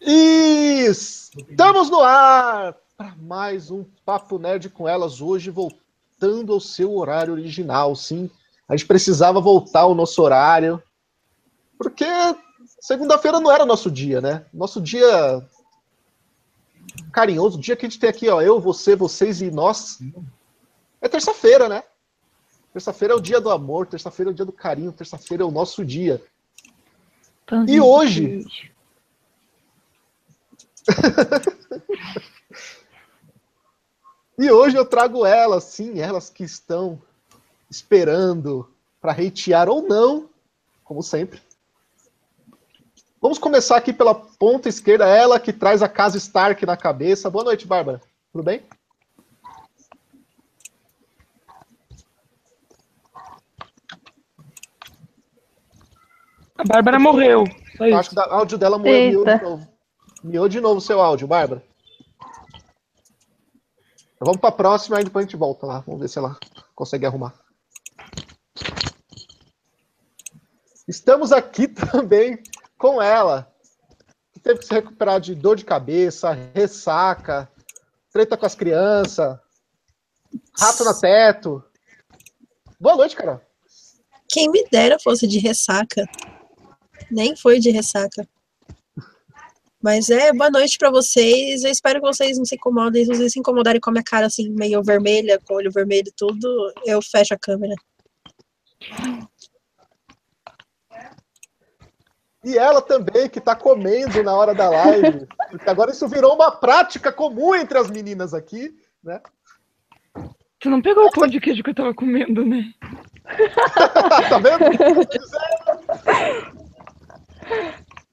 Estamos no ar para mais um Papo Nerd com elas hoje, voltando ao seu horário original. Sim, a gente precisava voltar ao nosso horário, porque segunda-feira não era nosso dia, né? Nosso dia carinhoso, o dia que a gente tem aqui, ó, eu, você, vocês e nós, é terça-feira, né? Terça-feira é o dia do amor, terça-feira é o dia do carinho, terça-feira é o nosso dia. E hoje. e hoje eu trago elas, sim, elas que estão esperando para hatear ou não, como sempre. Vamos começar aqui pela ponta esquerda, ela que traz a casa Stark na cabeça. Boa noite, Bárbara. Tudo bem? A Bárbara morreu. Acho que o áudio dela morreu de novo. Miou de novo o seu áudio, Bárbara. Então, vamos para a próxima e depois a gente volta lá. Vamos ver se ela consegue arrumar. Estamos aqui também com ela, que teve que se recuperar de dor de cabeça, ressaca, treta com as crianças, rato no teto. Boa noite, Carol. Quem me dera fosse de ressaca. Nem foi de ressaca. Mas é, boa noite para vocês. Eu espero que vocês não se incomodem. Se vocês se incomodarem com a minha cara assim, meio vermelha, com o olho vermelho e tudo, eu fecho a câmera. E ela também, que tá comendo na hora da live. Porque agora isso virou uma prática comum entre as meninas aqui, né? Você não pegou o pão de queijo que eu tava comendo, né? tá vendo?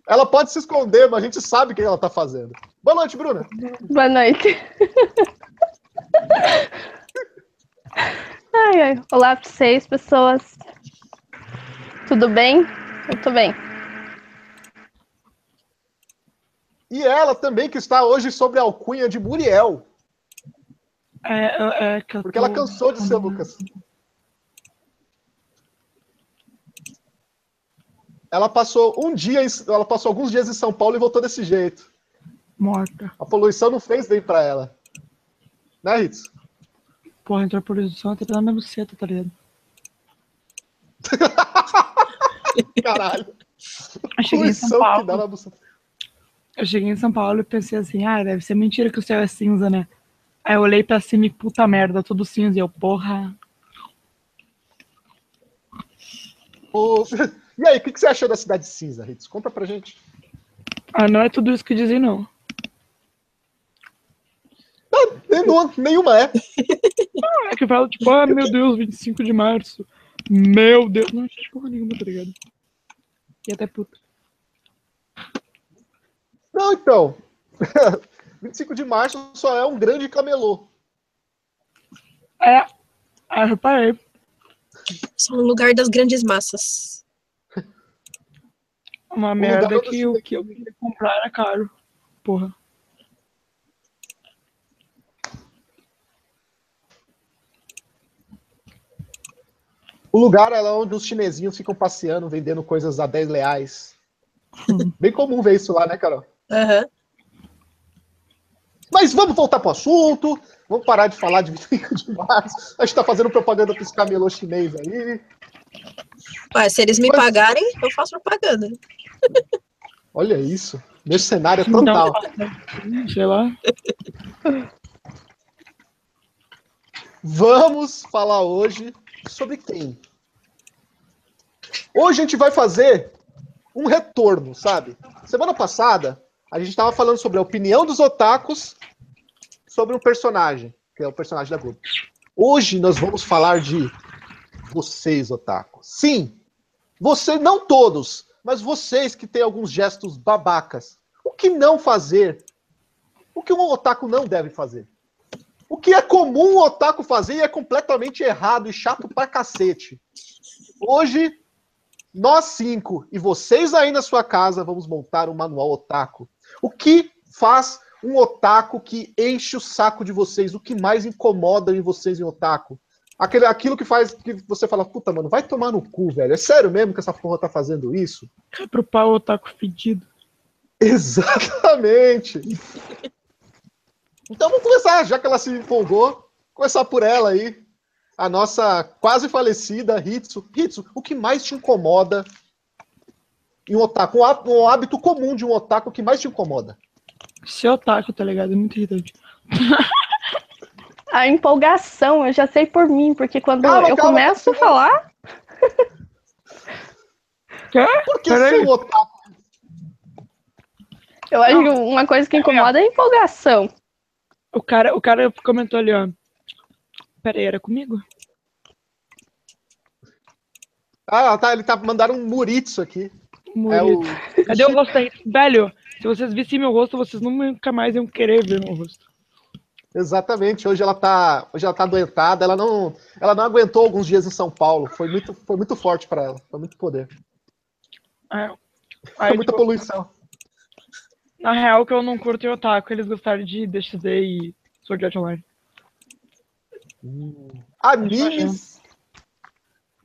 Ela pode se esconder, mas a gente sabe o que ela tá fazendo. Boa noite, Bruna. Boa noite. ai, ai. Olá para vocês, pessoas. Tudo bem? Eu tô bem. E ela também, que está hoje sobre a alcunha de Muriel. É, é, Porque tô... ela cansou de ser Lucas. Ela passou um dia, ela passou alguns dias em São Paulo e voltou desse jeito. Morta. A poluição não fez bem pra ela. Né, Ritz? Porra, entrou a poluição até pela minha buceta, tá ligado? Caralho. Eu cheguei em São Paulo. Eu cheguei em São Paulo e pensei assim, ah, deve ser mentira que o céu é cinza, né? Aí eu olhei pra cima e puta merda, tudo cinza. E eu, porra. Ô, e aí, o que, que você achou da Cidade Cinza, Ritz? Conta pra gente. Ah, não é tudo isso que dizem, não. Ah, nenhuma, nenhuma é. Ah, é que fala, tipo, ah, meu Deus, 25 de março. Meu Deus. Não achei porra nenhuma, tá ligado? E até puta. Não, então. 25 de março só é um grande camelô. É. Ah, reparei. Só um lugar das grandes massas. Uma o merda que o que eu queria comprar era caro. Porra. O lugar é onde os chinesinhos ficam passeando, vendendo coisas a 10 reais. Hum. Bem comum ver isso lá, né, Carol? Uhum. Mas vamos voltar pro assunto. Vamos parar de falar de 25 de março. A gente tá fazendo propaganda para os camelô chinês aí. Ué, se eles me Mas... pagarem, eu faço propaganda. Olha isso. Mercenária total. Sei lá. Vamos falar hoje sobre quem? Hoje a gente vai fazer um retorno, sabe? Semana passada, a gente estava falando sobre a opinião dos otakus sobre um personagem, que é o personagem da Globo. Hoje nós vamos falar de vocês, otakus. Sim, você, não todos, mas vocês que têm alguns gestos babacas. O que não fazer? O que um otaku não deve fazer? O que é comum o otaku fazer e é completamente errado e chato pra cacete. Hoje, nós cinco e vocês aí na sua casa vamos montar um manual otaku. O que faz um otaku que enche o saco de vocês? O que mais incomoda em vocês em otaku? Aquele, aquilo que faz que você fala, puta, mano, vai tomar no cu, velho. É sério mesmo que essa porra tá fazendo isso? Cai pro pau otaku fedido. Exatamente. Então vamos começar, já que ela se empolgou, começar por ela aí. A nossa quase falecida Hitsu. Hitsu, o que mais te incomoda em um otaku? Um hábito comum de um otaku que mais te incomoda? Ser otaku, tá ligado? É muito irritante. a empolgação, eu já sei por mim, porque quando calma, eu calma, começo calma. a falar. Quê? Por que ser um otaku? Eu acho que uma coisa que incomoda é a empolgação. O cara, o cara comentou ali, ó. Pera aí, era comigo? Ah, tá. Ele tá mandando um Muritsu aqui. Muritsu. É o... Cadê o rosto aí? Velho, se vocês vissem meu rosto, vocês nunca mais iam querer ver meu rosto. Exatamente. Hoje ela tá, hoje ela tá adoentada. Ela não, ela não aguentou alguns dias em São Paulo. Foi muito, foi muito forte para ela. Foi muito poder. É. Aí, foi muita tipo, poluição. Na real, que eu não curto o otaku, eles gostaram de DXD e Sword Art Online. Hum. Animes.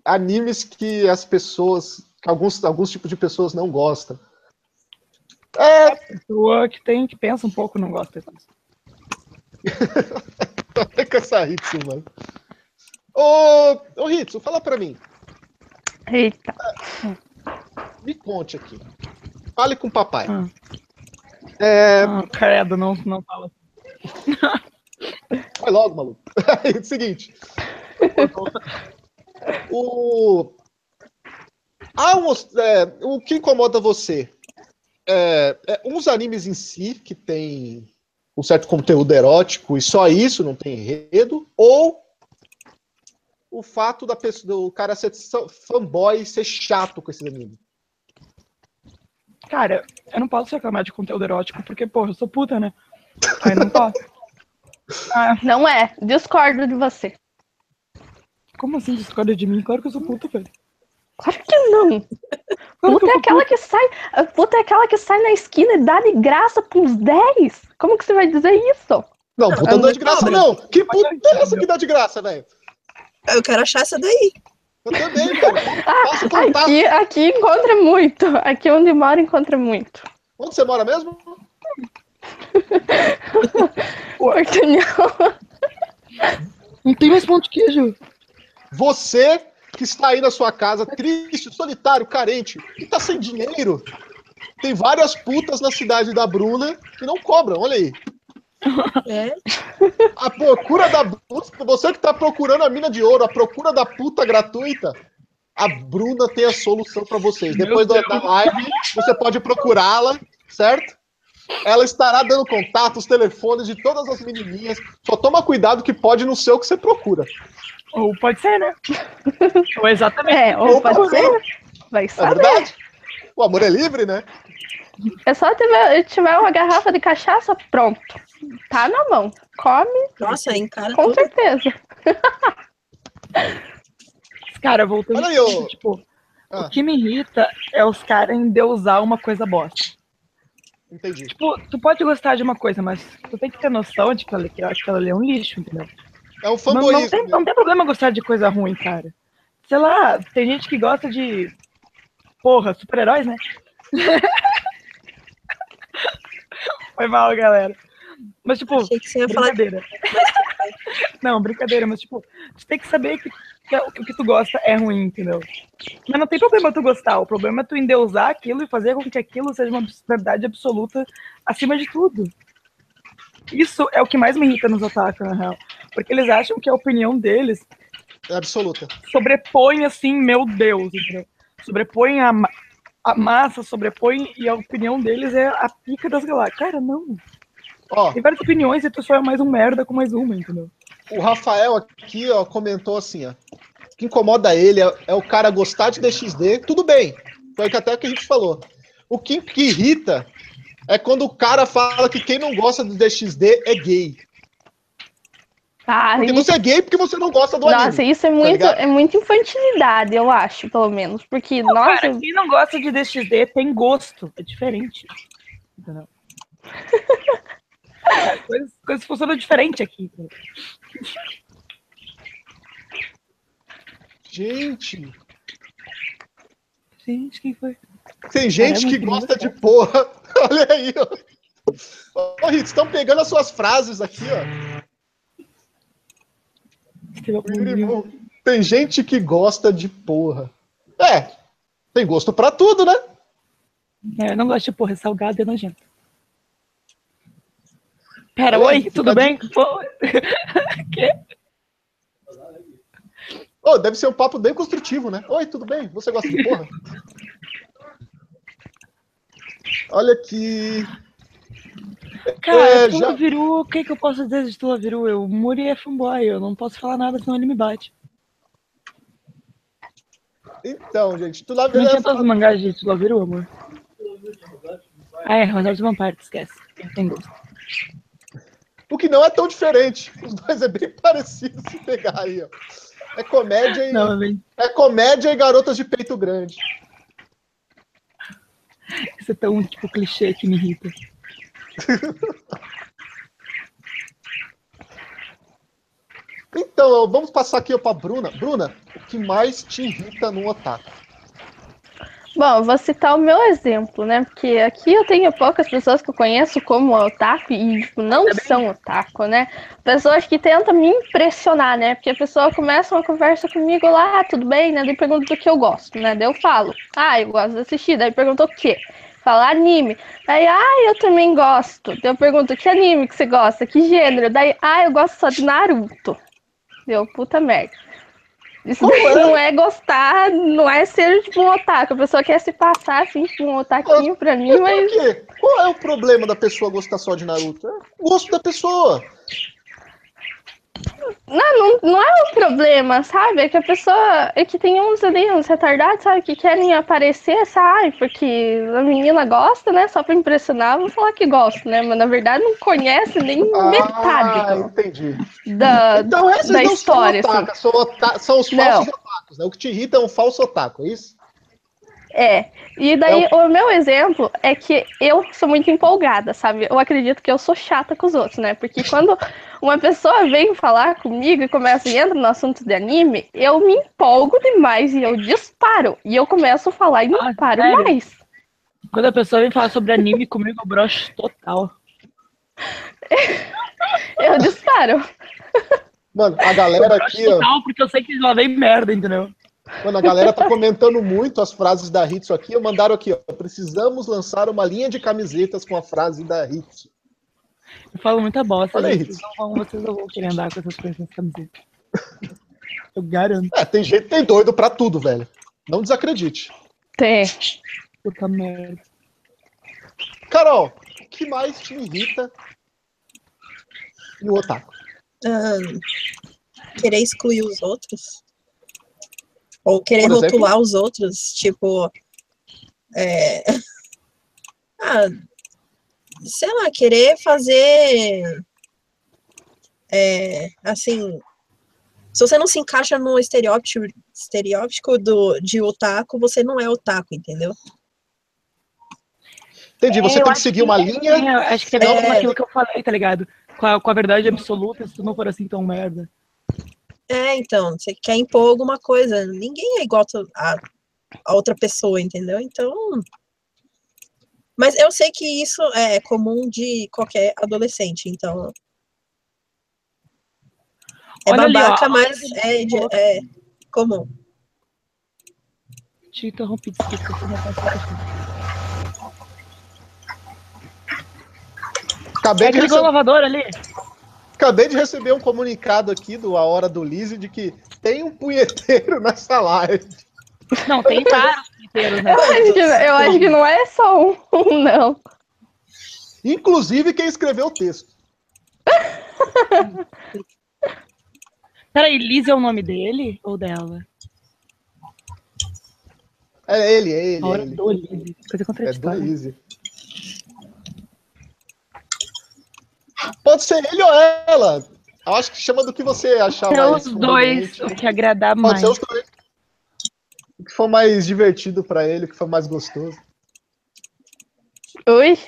Animes que as pessoas. Que alguns, alguns tipos de pessoas não gostam. É. A pessoa que tem, que pensa um pouco não gosta disso. com essa Hitsu, mano. Ô, ô Hitsu, fala pra mim. Eita. Me conte aqui. Fale com o papai. Ah. É... Ah, credo, não, não fala. Vai logo, maluco. Seguinte. o... Ah, um, é, o que incomoda você? É, é, uns animes em si que tem um certo conteúdo erótico e só isso, não tem enredo, ou o fato da pessoa, do cara ser fanboy ser chato com esse anime. Cara, eu não posso reclamar de conteúdo erótico, porque, porra, eu sou puta, né? Aí não posso. Ah. Não é, discordo de você. Como assim discorda de mim? Claro que eu sou puta, velho. Claro que não. Puta é aquela que sai. Puta é aquela que sai na esquina e dá de graça pros 10. Como que você vai dizer isso? Não, puta não dá de graça, não. Que puta é essa que dá de graça, velho? Eu quero achar essa daí. Eu também, velho. Ah, aqui, aqui encontra muito. Aqui onde mora encontra muito. Onde você mora mesmo? Portunhol. Não tem mais pão de queijo. Você que está aí na sua casa, triste, solitário, carente, e tá sem dinheiro. Tem várias putas na cidade da Bruna que não cobram, olha aí. É. A procura da você que tá procurando a mina de ouro, a procura da puta gratuita, a Bruna tem a solução para vocês. Depois da live, você pode procurá-la, certo? Ela estará dando contato, os telefones de todas as menininhas. Só toma cuidado que pode não ser o que você procura. Ou pode ser, né? ou exatamente. É, ou, ou pode ser. Vai é saber. É verdade. O amor é livre, né? É só tiver, tiver uma garrafa de cachaça, pronto. Tá na mão. Come. Nossa, encara Com tudo. certeza. Cara, voltando. Olha aí, eu... tipo, ah. o que me irrita é os caras endeusar uma coisa bosta. Entendi. Tipo, tu pode gostar de uma coisa, mas tu tem que ter noção de que aquela ali é um lixo, entendeu? É um fanboyismo. Não, não, tem, não tem problema gostar de coisa ruim, cara. Sei lá, tem gente que gosta de. Porra, super-heróis, né? Foi mal, galera. Mas, tipo, brincadeira. não, brincadeira, mas, tipo, tu tem que saber que, que o que tu gosta é ruim, entendeu? Mas não tem problema tu gostar, o problema é tu endeusar aquilo e fazer com que aquilo seja uma verdade absoluta acima de tudo. Isso é o que mais me irrita nos ataques, na real. Porque eles acham que a opinião deles é absoluta. Sobrepõe assim, meu Deus, entendeu? Sobrepõe a, a massa, sobrepõe e a opinião deles é a pica das galáxias. Cara, não. Ó, Tem várias opiniões e tu só é mais um merda com mais uma, entendeu? O Rafael aqui, ó, comentou assim, ó. O que incomoda ele é, é o cara gostar de DXD, tudo bem. Foi até o que a gente falou. O que, que irrita é quando o cara fala que quem não gosta do DXD é gay. Ah, porque você é gay porque você não gosta do nossa, anime. Nossa, isso é tá muito, tá é muita infantilidade, eu acho, pelo menos. Porque, não, nossa. Cara, quem não gosta de DXD tem gosto. É diferente. Entendeu? coisas, coisas funcionam diferente aqui. Gente. Gente, quem foi? Tem gente que gosta de porra. Olha aí, ó. Ô, Ritz, estão pegando as suas frases aqui, ó. Tem gente que gosta de porra. É, tem gosto pra tudo, né? É, eu não gosto de porra, é salgado e nojento. Pera, oi, tudo bem? Quê? Oh, deve ser um papo bem construtivo, né? Oi, tudo bem? Você gosta de porra? Olha aqui. Cara, é, já... Viru, o que, que eu posso dizer de Tula Viru? Eu, Muri é fanboy, eu não posso falar nada, senão ele me bate. Então, gente, Tula Viru. Não tinha é todos os mangás de Tula Viru, amor? Ah, é, Ronaldo Vampire, esquece. Gosto. O que não é tão diferente. Os dois é bem parecido se pegar aí, ó. É comédia e. Não, é comédia e garotas de peito grande. Isso é tão tipo clichê que me irrita. então, vamos passar aqui para Bruna. Bruna, o que mais te irrita no otaku? Bom, eu vou citar o meu exemplo, né? Porque aqui eu tenho poucas pessoas que eu conheço como otaku e tipo, não é são otaku, né? Pessoas que tentam me impressionar, né? Porque a pessoa começa uma conversa comigo lá, ah, tudo bem, né? Daí pergunta do que eu gosto, né? Daí eu falo, ah, eu gosto de assistir. Daí pergunta o quê? Fala anime. Aí, ah, eu também gosto. Daí eu pergunto, que anime que você gosta? Que gênero? Daí, ah, eu gosto só de Naruto. Deu, puta merda. Isso é? não é gostar, não é ser tipo um otaku. A pessoa quer se passar assim, tipo um otaquinho pra mim, mas. Por quê? Qual é o problema da pessoa gostar só de Naruto? É o gosto da pessoa. Não, não, não é um problema, sabe? É que a pessoa. É que tem uns ali, uns retardados, sabe? Que querem aparecer, sabe? Porque a menina gosta, né? Só pra impressionar, vou falar que gosta, né? Mas na verdade não conhece nem ah, metade. entendi. Da, então esses da não história. São, otaka, assim. são, ota são, os falsos não. otakus, né? O que te irrita é um falso otaku, é isso? É. E daí, é o... o... meu exemplo é que eu sou muito empolgada, sabe? Eu acredito que eu sou chata com os outros, né? Porque quando uma pessoa vem falar comigo e começa e entra no assunto de anime, eu me empolgo demais e eu disparo. E eu começo a falar e não ah, paro sério? mais. Quando a pessoa vem falar sobre anime comigo, eu broxo total. eu disparo. Mano, a galera aqui. Total, porque eu sei que lá vem merda, entendeu? Mano, a galera tá comentando muito as frases da Hitsu aqui. Eu mandaram aqui, ó. Precisamos lançar uma linha de camisetas com a frase da Hitsu. Eu falo muita bosta, Olha gente. Não, vocês não vão querer andar com essas coisas nas camisetas. Eu garanto. É, tem gente tem doido pra tudo, velho. Não desacredite. Tem. Puta merda. Carol, o que mais te irrita no otaku? Um, querer excluir os outros. Ou querer rotular os outros, tipo. É... Ah, sei lá, querer fazer. É, assim. Se você não se encaixa no estereótipo, estereótipo do, de otaku, você não é otaku, entendeu? Entendi, você é, tem que seguir uma linha. É, acho que tem é, aquilo que eu falei, tá ligado? Com a, com a verdade absoluta, se tu não for assim tão merda. É, então, você quer impor alguma coisa. Ninguém é igual a, a outra pessoa, entendeu? Então. Mas eu sei que isso é comum de qualquer adolescente, então. É Olha babaca, ali, mas é, de, é comum. Te interrompi, desculpa. Acabei é de receber... o lavador ali. Acabei de receber um comunicado aqui do A Hora do Lise de que tem um punheteiro nessa live. Não, tem vários punheteiros, né? Eu acho, que, eu acho que não é só um, não. Inclusive quem escreveu o texto. Peraí, Lise é o nome dele ou dela? É ele, é ele. A hora é ele. do Lise. Coisa contraditória. É do Lise. Pode ser ele ou ela. Eu acho que chama do que você achar é mais. os dois, o que agradar Pode mais. Ser os dois. O que for mais divertido para ele, o que for mais gostoso. Oi?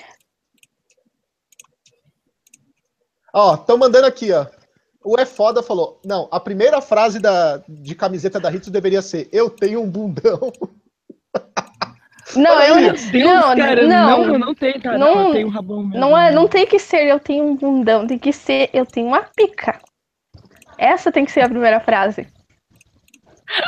Ó, estão mandando aqui, ó. o É Foda falou: não, a primeira frase da, de camiseta da Ritz deveria ser: Eu tenho um bundão. Não, eu Deus, não, cara, não, não, não tem, cara. Não, eu tenho um rabão mesmo. Não, é, não tem que ser eu tenho um bundão, tem que ser eu tenho uma pica. Essa tem que ser a primeira frase.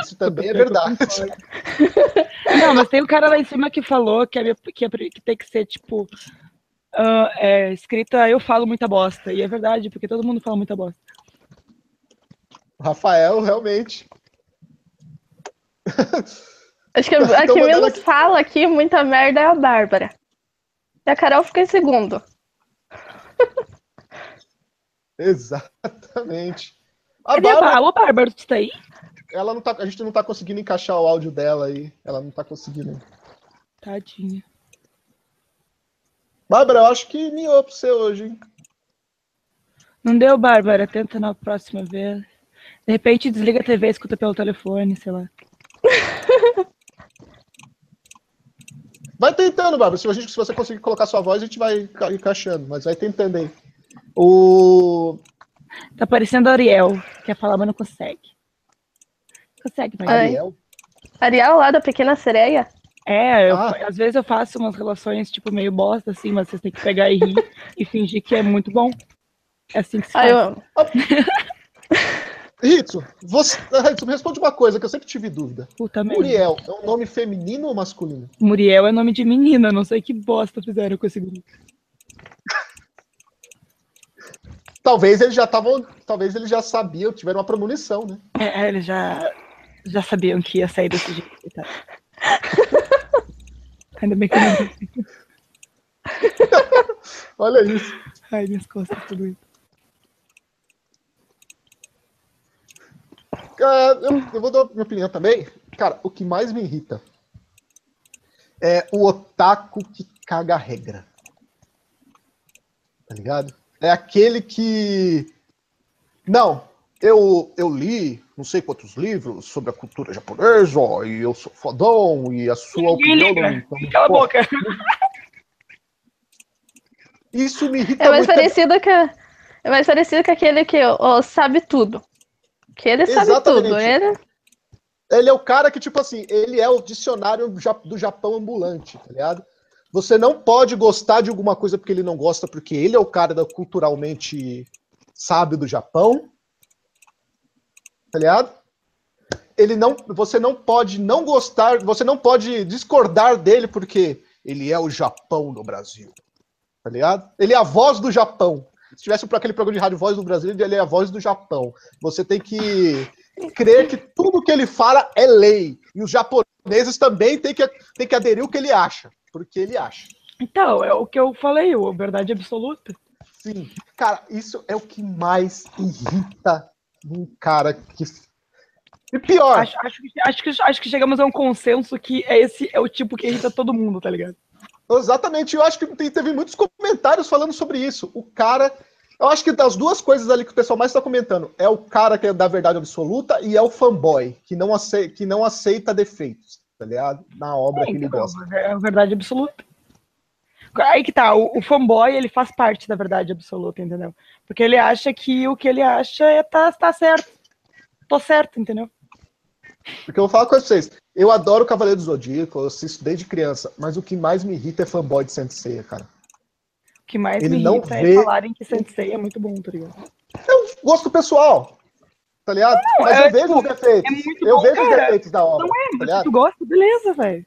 Isso também é verdade. Não, mas tem um cara lá em cima que falou que, é, que, é, que tem que ser, tipo, uh, é, escrita eu falo muita bosta. E é verdade, porque todo mundo fala muita bosta. Rafael, realmente. Acho que a, que menos aqui. fala aqui muita merda é a Bárbara. E a Carol fica em segundo. Exatamente. A Cadê Bárbara... Alô, Bárbara, você tá aí? Ela não tá, a gente não tá conseguindo encaixar o áudio dela aí. Ela não tá conseguindo. Tadinha. Bárbara, eu acho que miou pra você hoje, hein? Não deu, Bárbara. Tenta na próxima vez. De repente desliga a TV e escuta pelo telefone, sei lá. Vai tentando, Bárbara. Se, a gente, se você conseguir colocar sua voz, a gente vai encaixando, mas vai tentando aí. O... Tá parecendo Ariel, quer falar, mas não consegue. Consegue, mas... Ariel? Ariel lá da Pequena Sereia? É, eu, ah. às vezes eu faço umas relações, tipo, meio bosta, assim, mas vocês têm que pegar e rir e fingir que é muito bom. É assim que se faz. eu... Ritsu, você, Ritsu, me responde uma coisa que eu sempre tive dúvida. Puta Muriel é um nome feminino ou masculino? Muriel é nome de menina, não sei que bosta fizeram com esse grupo. Talvez eles já estavam. Talvez eles já sabiam, tiveram uma premonição, né? É, é, eles já, já sabiam que ia sair desse jeito. Tá? Ainda bem que eu não. Olha isso. Ai, minhas costas, tudo isso. Eu, eu vou dar minha opinião também. Cara, o que mais me irrita é o otaku que caga a regra. Tá ligado? É aquele que. Não, eu, eu li não sei quantos livros sobre a cultura japonesa, e eu sou fodão, e a sua opinião não. Cala a boca! Isso me irrita é mais muito. Parecido que, é mais parecido que aquele que oh, sabe tudo. Que ele sabe Exatamente. tudo. Ele... ele é o cara que, tipo assim, ele é o dicionário do Japão ambulante, tá ligado? Você não pode gostar de alguma coisa porque ele não gosta, porque ele é o cara da culturalmente sábio do Japão. Tá ligado? Ele não, você não pode não gostar, você não pode discordar dele porque ele é o Japão no Brasil. Tá ligado? Ele é a voz do Japão. Se tivesse aquele programa de rádio Voz do Brasil, ele é a voz do Japão. Você tem que crer que tudo que ele fala é lei. E os japoneses também têm que, têm que aderir o que ele acha, porque ele acha. Então, é o que eu falei, a verdade absoluta. Sim. Cara, isso é o que mais irrita um cara que. E pior. Acho, acho, que, acho, que, acho que chegamos a um consenso que é esse é o tipo que irrita todo mundo, tá ligado? Exatamente, eu acho que teve muitos comentários falando sobre isso. O cara. Eu acho que das duas coisas ali que o pessoal mais está comentando, é o cara que é da verdade absoluta e é o fanboy, que não aceita, que não aceita defeitos, tá ligado? Na obra é, que ele então, gosta. É a verdade absoluta. Aí que tá, o, o, fanboy, ele faz parte da verdade absoluta, entendeu? Porque ele acha que o que ele acha é tá, tá certo. Tô certo, entendeu? Porque eu vou falar com vocês. Eu adoro o Cavaleiro do Zodíaco, eu assisto desde criança, mas o que mais me irrita é fanboy de Sensei, cara. O que mais Ele me irrita é vê... é falarem que Sensei é muito bom, tá ligado? É um gosto pessoal, tá ligado? Não, mas é, eu vejo tipo, os defeitos. É eu bom, vejo cara. os defeitos da obra. Não é, mas tá se tu gosta, beleza, velho.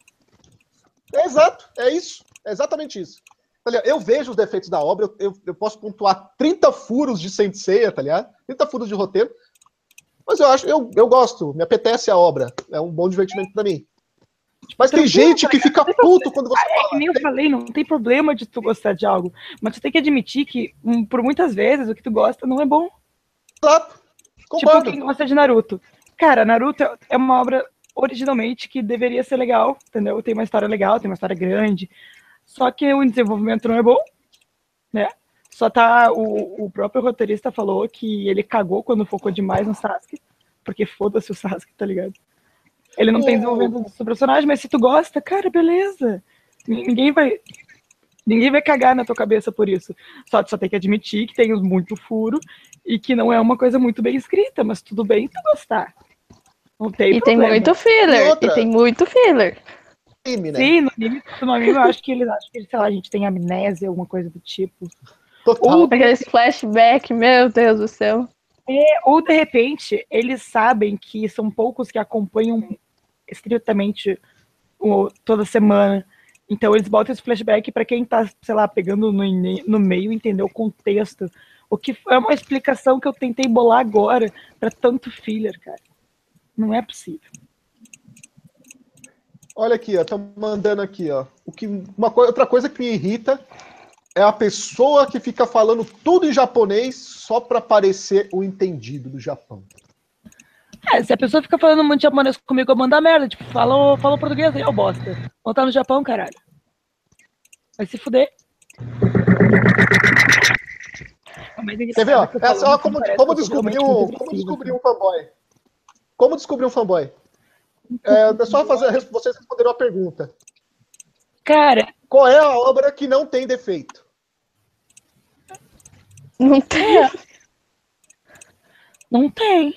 É exato, é isso. É exatamente isso. Tá eu vejo os defeitos da obra, eu, eu, eu posso pontuar 30 furos de Sensei, tá ligado? 30 furos de roteiro, mas eu acho, eu, eu gosto, me apetece a obra. É um bom divertimento para mim. Mas tem gente que fica puto quando você fala. É, nem eu falei, não tem problema de tu gostar de algo. Mas tu tem que admitir que, um, por muitas vezes, o que tu gosta não é bom. Exato. Concordo. Tipo, quem gosta de Naruto. Cara, Naruto é uma obra originalmente que deveria ser legal, entendeu? Tem uma história legal, tem uma história grande. Só que o desenvolvimento não é bom? Só tá. O, o próprio roteirista falou que ele cagou quando focou demais no Sasuke. Porque foda-se o Sasuke, tá ligado? Ele não tem desenvolvimento do seu personagem, mas se tu gosta, cara, beleza. Ninguém vai. Ninguém vai cagar na tua cabeça por isso. Só, só tem que admitir que tem muito furo E que não é uma coisa muito bem escrita, mas tudo bem tu gostar. Não tem e problema. tem muito filler. E, e, tem muito filler. Anime, né? Sim, no anime, no anime eu acho que eles acham que, sei lá, a gente tem amnésia, alguma coisa do tipo. Total. Ou aqueles flashback, meu Deus do céu. É, ou de repente, eles sabem que são poucos que acompanham estritamente toda semana. Então eles botam esse flashback para quem tá, sei lá, pegando no, no meio entender o contexto. O que é uma explicação que eu tentei bolar agora para tanto filler, cara. Não é possível. Olha aqui, ó, tá mandando aqui, ó. O que, uma co outra coisa que me irrita é a pessoa que fica falando tudo em japonês só para parecer o entendido do Japão. É, se a pessoa fica falando muito japonês comigo, eu mando a merda. Tipo, fala, fala português aí, ô bosta. Vou tá no Japão, caralho. Vai se fuder. Quer ver, ó? É como, como, descobrir um, como descobrir um fanboy. Como descobrir um fanboy? É, é só fazer, vocês responderam a pergunta. Cara. Qual é a obra que não tem defeito? Não tem. Não tem.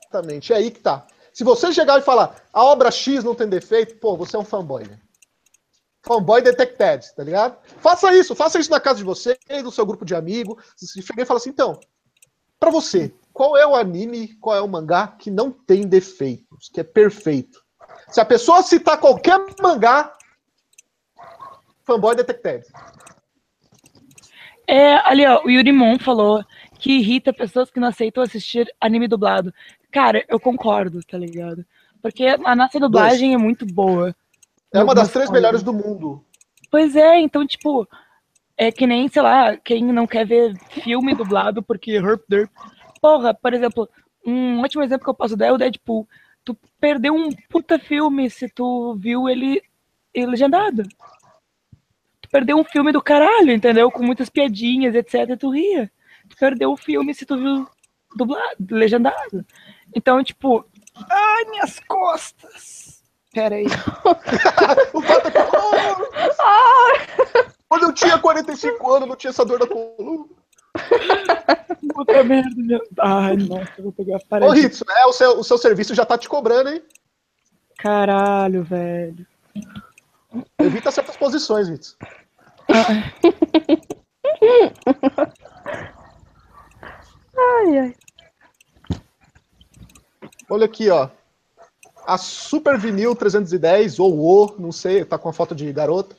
Exatamente, é aí que tá. Se você chegar e falar, a obra X não tem defeito, pô, você é um fanboy, né? Fanboy detected, tá ligado? Faça isso, faça isso na casa de você, no seu grupo de amigos. Se chegar e fala assim, então, para você, qual é o anime, qual é o mangá que não tem defeitos, que é perfeito? Se a pessoa citar qualquer mangá, fanboy detected. É, ali, ó, o Yurimon falou que irrita pessoas que não aceitam assistir anime dublado. Cara, eu concordo, tá ligado? Porque a nossa dublagem Dois. é muito boa. É uma das três melhores do mundo. Pois é, então, tipo, é que nem, sei lá, quem não quer ver filme dublado porque herp derp. Porra, por exemplo, um ótimo exemplo que eu posso dar é o Deadpool. Tu perdeu um puta filme se tu viu ele, ele legendado. Perdeu um filme do caralho, entendeu? Com muitas piadinhas, etc. E tu ria. Tu perdeu o filme se tu viu dublado, legendado. Então, tipo, ai, minhas costas. Pera aí. o Pato Quando eu tinha 45 anos, não tinha essa dor da coluna. Puta merda, meu. Ai, nossa, eu vou pegar a parede. Ô, Ritsu, é, o, seu, o seu serviço já tá te cobrando, hein? Caralho, velho. Evita certas posições, Ritsu. Ai, ai. Olha aqui, ó. A Super Vinil 310, ou O, não sei, tá com a foto de garota,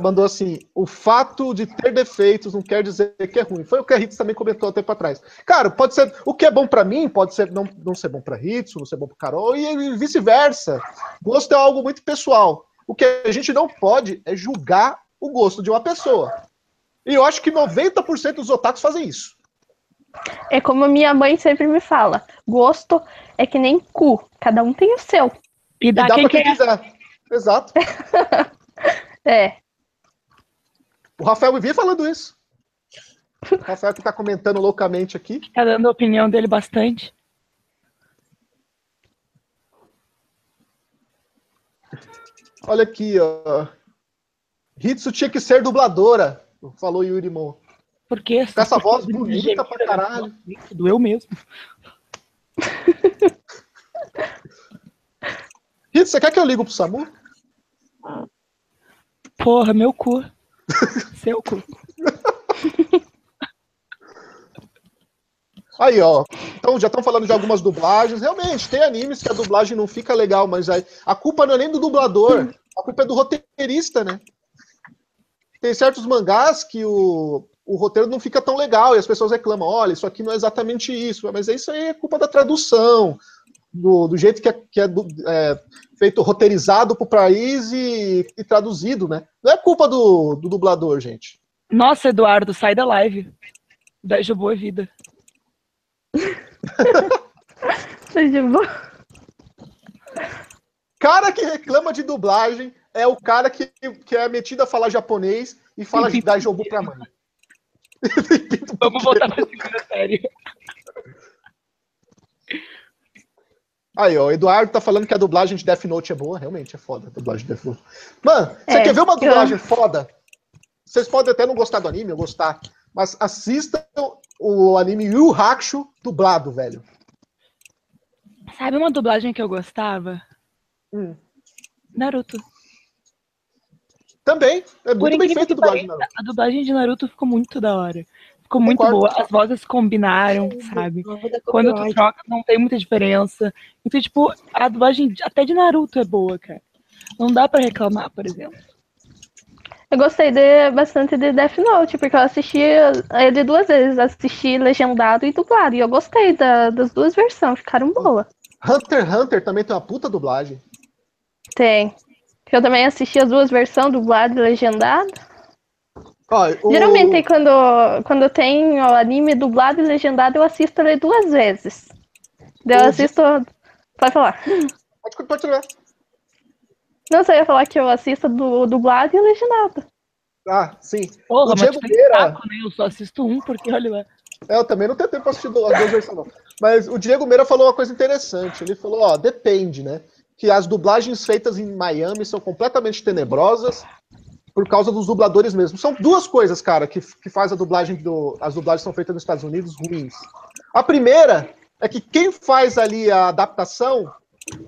mandou assim: o fato de ter defeitos não quer dizer que é ruim. Foi o que a Ritz também comentou há tempo atrás. Cara, pode ser. O que é bom para mim pode ser não, não ser bom para Ritz, não ser bom para Carol, e vice-versa. Gosto é algo muito pessoal. O que a gente não pode é julgar o gosto de uma pessoa. E eu acho que 90% dos otakus fazem isso. É como minha mãe sempre me fala: gosto é que nem cu, cada um tem o seu. E dá, e dá quem, quem quiser. Exato. é. O Rafael vivia falando isso. O Rafael que tá comentando loucamente aqui. Tá dando a opinião dele bastante. Olha aqui, ó. Hitsu tinha que ser dubladora, falou Yuri Mon. Por quê? Com essa voz bonita pra caralho. Doeu mesmo. Rito, você quer que eu ligo pro Samu? Porra, meu cu. Seu cu. Aí, ó. Então, já estão falando de algumas dublagens. Realmente, tem animes que a dublagem não fica legal, mas aí, a culpa não é nem do dublador, a culpa é do roteirista, né? Tem certos mangás que o, o roteiro não fica tão legal e as pessoas reclamam: olha, isso aqui não é exatamente isso, mas isso aí é culpa da tradução, do, do jeito que é, que é, é feito roteirizado para o país e, e, traduzido, né? Não é culpa do, do dublador, gente. Nossa, Eduardo, sai da live. Seja boa vida. Seja boa. Cara que reclama de dublagem é o cara que, que é metido a falar japonês e fala de dar jogo pra mãe. Vamos voltar pra segunda série. Aí, ó, o Eduardo tá falando que a dublagem de Death Note é boa. Realmente é foda a dublagem de Death Note. Mano, você é, quer ver uma dublagem eu... foda? Vocês podem até não gostar do anime, ou gostar. mas assistam o anime Yu Hakusho dublado, velho. Sabe uma dublagem que eu gostava? Hum. Naruto. Também. É muito bem feita a dublagem. Pareça, a dublagem de Naruto ficou muito da hora. Ficou muito Concordo. boa. As vozes combinaram, sabe? Quando tu troca, não tem muita diferença. Então, tipo, a dublagem até de Naruto é boa, cara. Não dá para reclamar, por exemplo. Eu gostei de, bastante de Death Note, porque eu assisti ele duas vezes. Assisti legendado e dublado. E eu gostei da, das duas versões, ficaram boas. Hunter x Hunter também tem uma puta dublagem. Tem. Eu também assisti as duas versões, dublado e legendado. o... Geralmente, quando, quando tem o anime dublado e legendado, eu assisto ele duas vezes. Eu o assisto. Pode falar. Pode, pode tirar. Não, você ia falar que eu assisto do dublado e legendado. Ah, sim. Porra, o Diego Meira... Saco, né? Eu só assisto um, porque olha lá. É, eu também não tenho tempo pra assistir as duas versões, não. Mas o Diego Meira falou uma coisa interessante. Ele falou, ó, depende, né? Que as dublagens feitas em Miami são completamente tenebrosas por causa dos dubladores mesmo. São duas coisas, cara, que, que faz a dublagem do. As dublagens são feitas nos Estados Unidos ruins. A primeira é que quem faz ali a adaptação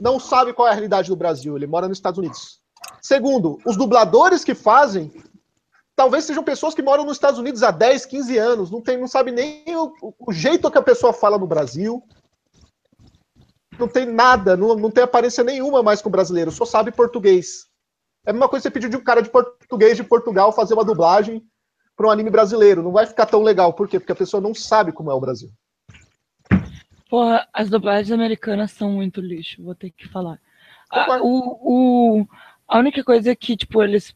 não sabe qual é a realidade do Brasil, ele mora nos Estados Unidos. Segundo, os dubladores que fazem talvez sejam pessoas que moram nos Estados Unidos há 10, 15 anos, não, tem, não sabe nem o, o jeito que a pessoa fala no Brasil. Não tem nada, não, não tem aparência nenhuma mais com o brasileiro, só sabe português. É a mesma coisa que você pedir de um cara de português de Portugal fazer uma dublagem para um anime brasileiro. Não vai ficar tão legal. Por quê? Porque a pessoa não sabe como é o Brasil. Porra, as dublagens americanas são muito lixo, vou ter que falar. A, o, o, a única coisa que, tipo, eles,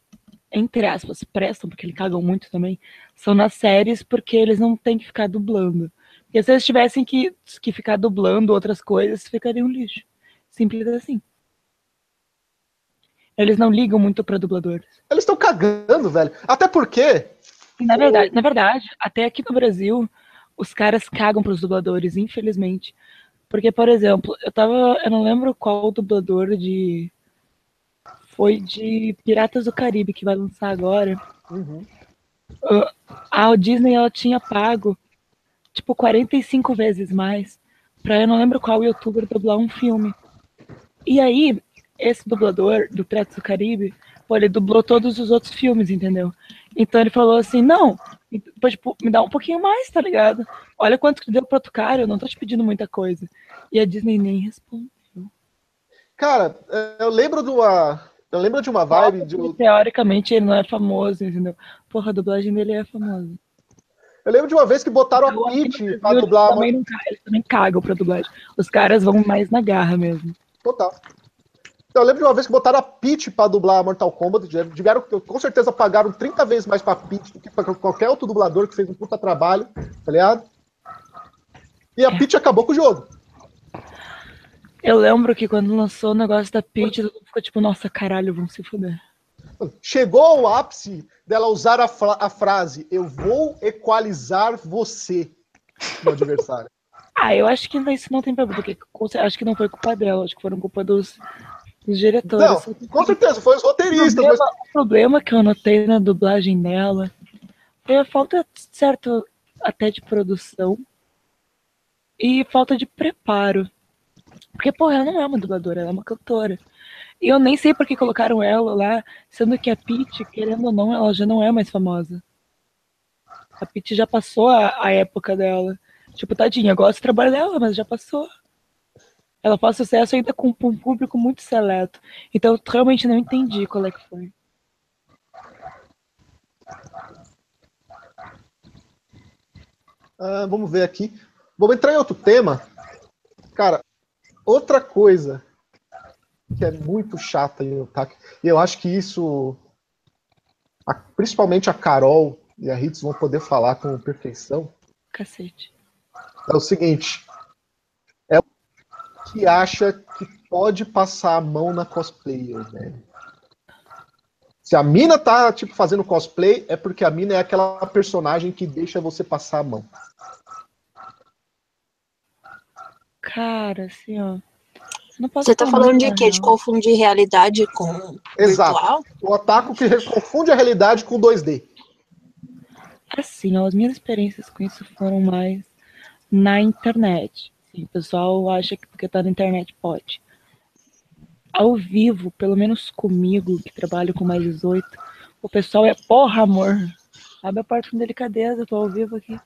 entre aspas, prestam, porque eles cagam muito também, são nas séries, porque eles não têm que ficar dublando. Porque se eles tivessem que, que ficar dublando outras coisas, ficaria um lixo. Simples assim. Eles não ligam muito para dubladores. Eles estão cagando, velho. Até porque. Na verdade, na verdade, até aqui no Brasil, os caras cagam pros dubladores, infelizmente. Porque, por exemplo, eu tava. Eu não lembro qual dublador de. Foi de Piratas do Caribe que vai lançar agora. Uhum. Uh, a Disney ela tinha pago tipo 45 vezes mais pra eu não lembro qual youtuber dublar um filme. E aí, esse dublador do Piratas do Caribe, pô, ele dublou todos os outros filmes, entendeu? Então ele falou assim: não, tipo, me dá um pouquinho mais, tá ligado? Olha quanto que deu pro outro cara, eu não tô te pedindo muita coisa. E a Disney nem respondeu. Cara, eu lembro de uma. Eu lembro de uma vibe. De. Teoricamente ele não é famoso, entendeu? Porra, a dublagem dele é famosa. Eu lembro de uma vez que botaram eu a Peach pra dublar. Também não, eles também cagam pra dublagem. Os caras vão mais na garra mesmo. Total. Eu lembro de uma vez que botaram a Peach pra dublar Mortal Kombat. Tiveram, com certeza pagaram 30 vezes mais pra Peach do que pra qualquer outro dublador que fez um puta trabalho, tá ligado? E a Peach acabou com o jogo. Eu lembro que quando lançou o negócio da Peach, todo mundo ficou tipo, nossa, caralho, vão se fuder. Chegou ao ápice dela usar a, a frase: Eu vou equalizar você, meu adversário. Ah, eu acho que isso não tem problema, porque acho que não foi culpa dela, acho que foram culpa dos os diretores. Não, com certeza, foi os roteiristas. O problema, mas... o problema que eu notei na dublagem dela foi a falta, certo, até de produção e falta de preparo. Porque, porra, ela não é uma dubladora, ela é uma cantora. E eu nem sei por que colocaram ela lá, sendo que a Peach, querendo ou não, ela já não é mais famosa. A Peach já passou a, a época dela. Tipo, tadinha, gosto do trabalho dela, mas já passou ela faz sucesso ainda com um público muito seleto. Então eu realmente não entendi qual é que foi. Ah, vamos ver aqui. Vamos entrar em outro tema. Cara, outra coisa que é muito chata em Otaku, e eu acho que isso, principalmente a Carol e a Ritz vão poder falar com perfeição. Cacete. É o seguinte: que acha que pode passar a mão na cosplayer, velho. Se a mina tá, tipo, fazendo cosplay, é porque a mina é aquela personagem que deixa você passar a mão. Cara, assim, ó. Você tá falando de quê? De confundir realidade com Exato. virtual? O otaku que confunde a realidade com 2D. Assim, as minhas experiências com isso foram mais na internet. Sim, o pessoal acha que porque tá na internet pode. Ao vivo, pelo menos comigo, que trabalho com mais 18, o pessoal é porra, amor. Abre a porta com delicadeza, tô ao vivo aqui.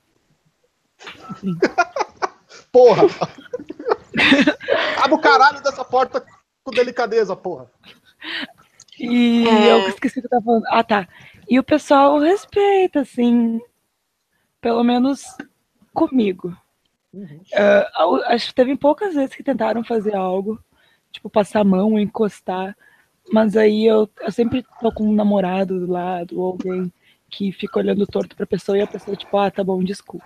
Sim. porra! Abre o caralho dessa porta com delicadeza, porra. E é... eu esqueci o que eu tava falando. Ah, tá. E o pessoal respeita, assim, pelo menos comigo. Uhum. Uh, acho que teve poucas vezes que tentaram fazer algo, tipo passar a mão, encostar, mas aí eu, eu sempre tô com um namorado do lado, ou alguém que fica olhando torto pra pessoa e a pessoa, tipo, ah, tá bom, desculpa.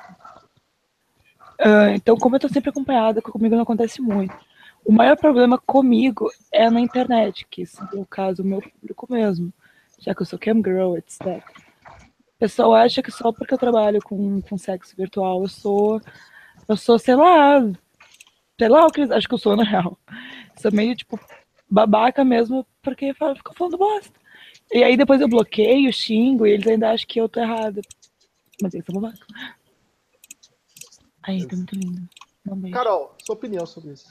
Uh, então, como eu tô sempre acompanhada, comigo não acontece muito. O maior problema comigo é na internet, que esse é o caso meu público mesmo, já que eu sou cam girl, etc. O pessoal acha que só porque eu trabalho com, com sexo virtual eu sou eu sou, sei lá, sei lá o que eles acham que eu sou, na real. Sou meio, tipo, babaca mesmo, porque ficam falando bosta. E aí depois eu bloqueio, xingo, e eles ainda acham que eu tô errada. Mas eles são babaca. Aí, tá muito lindo. Carol, sua opinião sobre isso?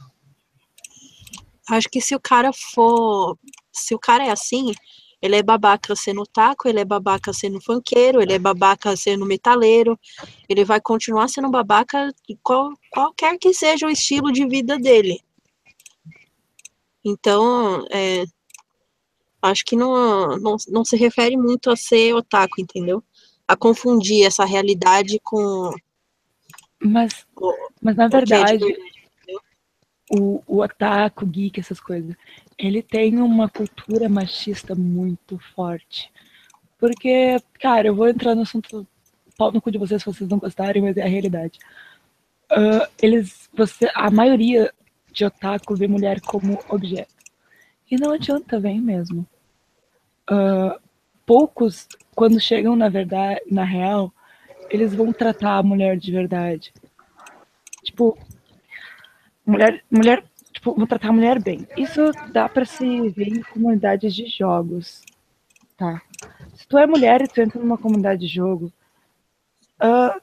Acho que se o cara for. Se o cara é assim, ele é babaca sendo taco, ele é babaca sendo funkeiro, ele é babaca sendo metaleiro, ele vai continuar sendo babaca qual, qualquer que seja o estilo de vida dele. Então, é, acho que não, não, não se refere muito a ser otaku, entendeu? A confundir essa realidade com. Mas, mas na verdade, o, o geek, essas coisas, ele tem uma cultura machista muito forte. Porque, cara, eu vou entrar no assunto pau no cu de vocês se vocês não gostarem, mas é a realidade. Uh, eles, você, a maioria de otaku vê mulher como objeto. E não adianta, vem mesmo. Uh, poucos, quando chegam na verdade, na real, eles vão tratar a mulher de verdade. Tipo, mulher, mulher tipo, vão tratar a mulher bem. Isso dá para se ver em comunidades de jogos, tá? Se tu é mulher e tu entra numa comunidade de jogo, uh,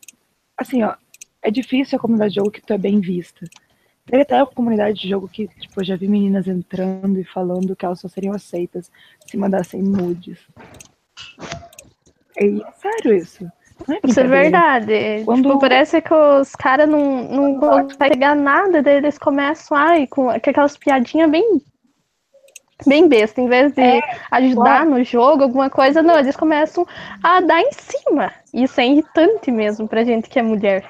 assim, ó, é difícil a comunidade de jogo que tu é bem vista. Tem até a comunidade de jogo que, tipo, já vi meninas entrando e falando que elas só seriam aceitas se mandassem nudes. É sério isso. É Isso é verdade. Quando... Tipo, parece que os caras não, não conseguem pegar nada, daí eles começam ai, com, com aquelas piadinhas bem bem besta, em vez de é, ajudar no jogo, alguma coisa, não, eles começam a dar em cima. Isso é irritante mesmo pra gente que é mulher.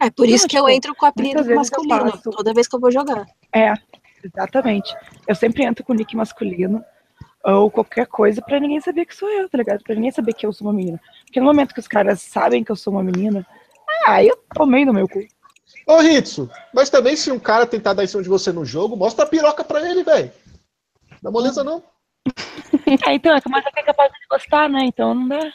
É por isso não, que tipo, eu entro com o apelido masculino toda vez que eu vou jogar. É, exatamente. Eu sempre entro com o nick masculino ou qualquer coisa para ninguém saber que sou eu, tá ligado? Pra ninguém saber que eu sou uma menina. Porque no momento que os caras sabem que eu sou uma menina, aí eu tomei no meu cu. Ô, Ritsu, mas também se um cara tentar dar em cima de você no jogo, mostra a piroca pra ele, velho. Dá moleza não. é, então, é que mais é capaz de gostar, né? Então não dá.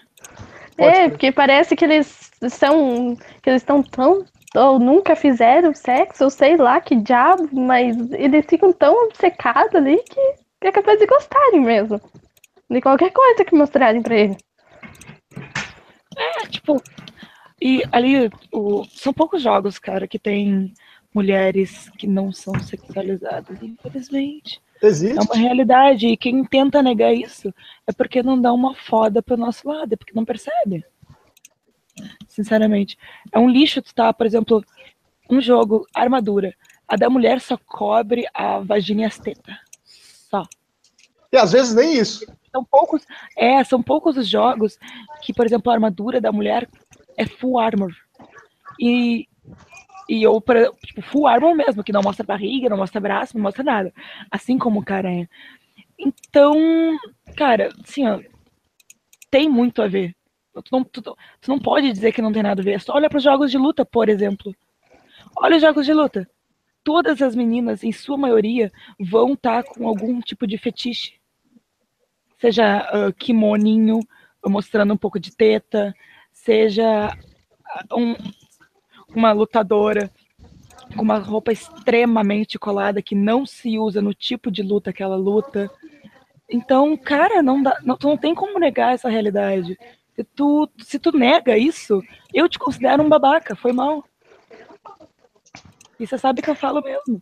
é, porque parece que eles são. que eles estão tão. ou nunca fizeram sexo, ou sei lá que diabo, mas eles ficam tão obcecados ali que que é capaz de gostarem mesmo. De qualquer coisa que mostrarem pra ele. É, tipo. E ali, o, são poucos jogos, cara, que tem mulheres que não são sexualizadas, infelizmente. Existe. É uma realidade. E quem tenta negar isso é porque não dá uma foda pro nosso lado, é porque não percebe. Sinceramente. É um lixo tu tá, por exemplo, um jogo, armadura. A da mulher só cobre a vagina e as tetas só. E às vezes nem isso. São poucos, é, são poucos os jogos que, por exemplo, a armadura da mulher é full armor. E, e ou tipo, full armor mesmo, que não mostra barriga, não mostra braço, não mostra nada. Assim como o cara é. Então, cara, assim, ó, tem muito a ver. Tu não, tu, tu não pode dizer que não tem nada a ver. É só olha para os jogos de luta, por exemplo. Olha os jogos de luta todas as meninas, em sua maioria, vão estar tá com algum tipo de fetiche. Seja uh, kimoninho, mostrando um pouco de teta, seja um, uma lutadora com uma roupa extremamente colada que não se usa no tipo de luta que ela luta. Então, cara, não dá, não, não tem como negar essa realidade. Se tu, se tu nega isso, eu te considero um babaca, foi mal. E você sabe que eu falo mesmo.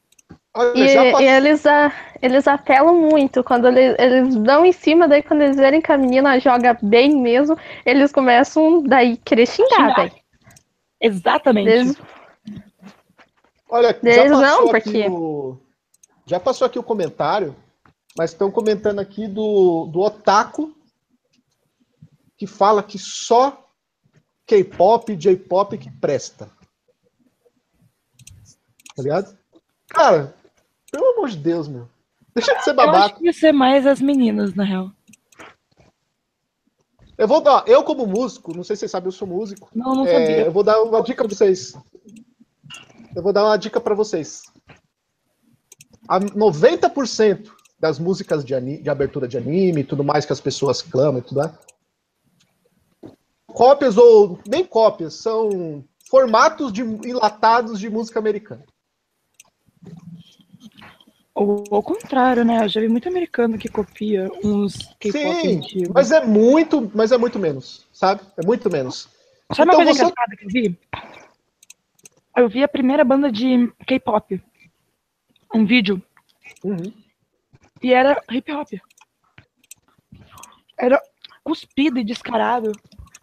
E, e, eles, a, eles apelam muito quando eles, eles dão em cima, daí quando eles verem que a menina joga bem mesmo, eles começam daí querer xingar, velho. Exatamente. Eles... Olha, já passou, não, porque... o... já passou aqui o comentário, mas estão comentando aqui do, do Otaku, que fala que só K-pop e J-pop que presta. Tá ligado? Cara, pelo amor de Deus, meu. Deixa de ser babaca. Eu acho que ia ser mais as meninas, na real. Eu vou dar, eu como músico, não sei se vocês sabem, eu sou músico. Não, não sabia. É, eu vou dar uma dica pra vocês. Eu vou dar uma dica para vocês. A 90% das músicas de, anime, de abertura de anime e tudo mais que as pessoas clamam e tudo mais. Cópias ou nem cópias, são formatos de enlatados de música americana. Ou ao contrário, né? Eu já vi muito americano que copia uns K-pop antigos. Mas é muito, mas é muito menos, sabe? É muito menos. Sabe então, uma coisa você... engraçada que eu vi? Eu vi a primeira banda de K-pop. Um vídeo. Uhum. E era hip hop. Era cuspido e descarado.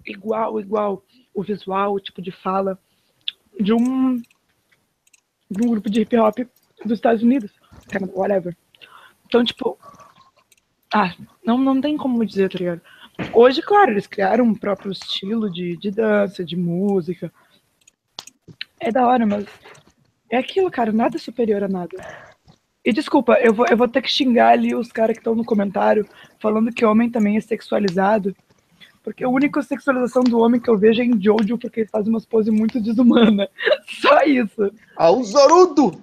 Igual, igual. O visual, o tipo de fala de um, de um grupo de hip hop dos Estados Unidos whatever. Então, tipo, ah, não, não tem como dizer, tá ligado? Hoje, claro, eles criaram um próprio estilo de, de dança, de música. É da hora, mas é aquilo, cara, nada superior a nada. E desculpa, eu vou, eu vou ter que xingar ali os caras que estão no comentário falando que homem também é sexualizado. Porque a única sexualização do homem que eu vejo é em Jojo, porque ele faz umas poses muito desumanas. Só isso. Ah, o Zorudo!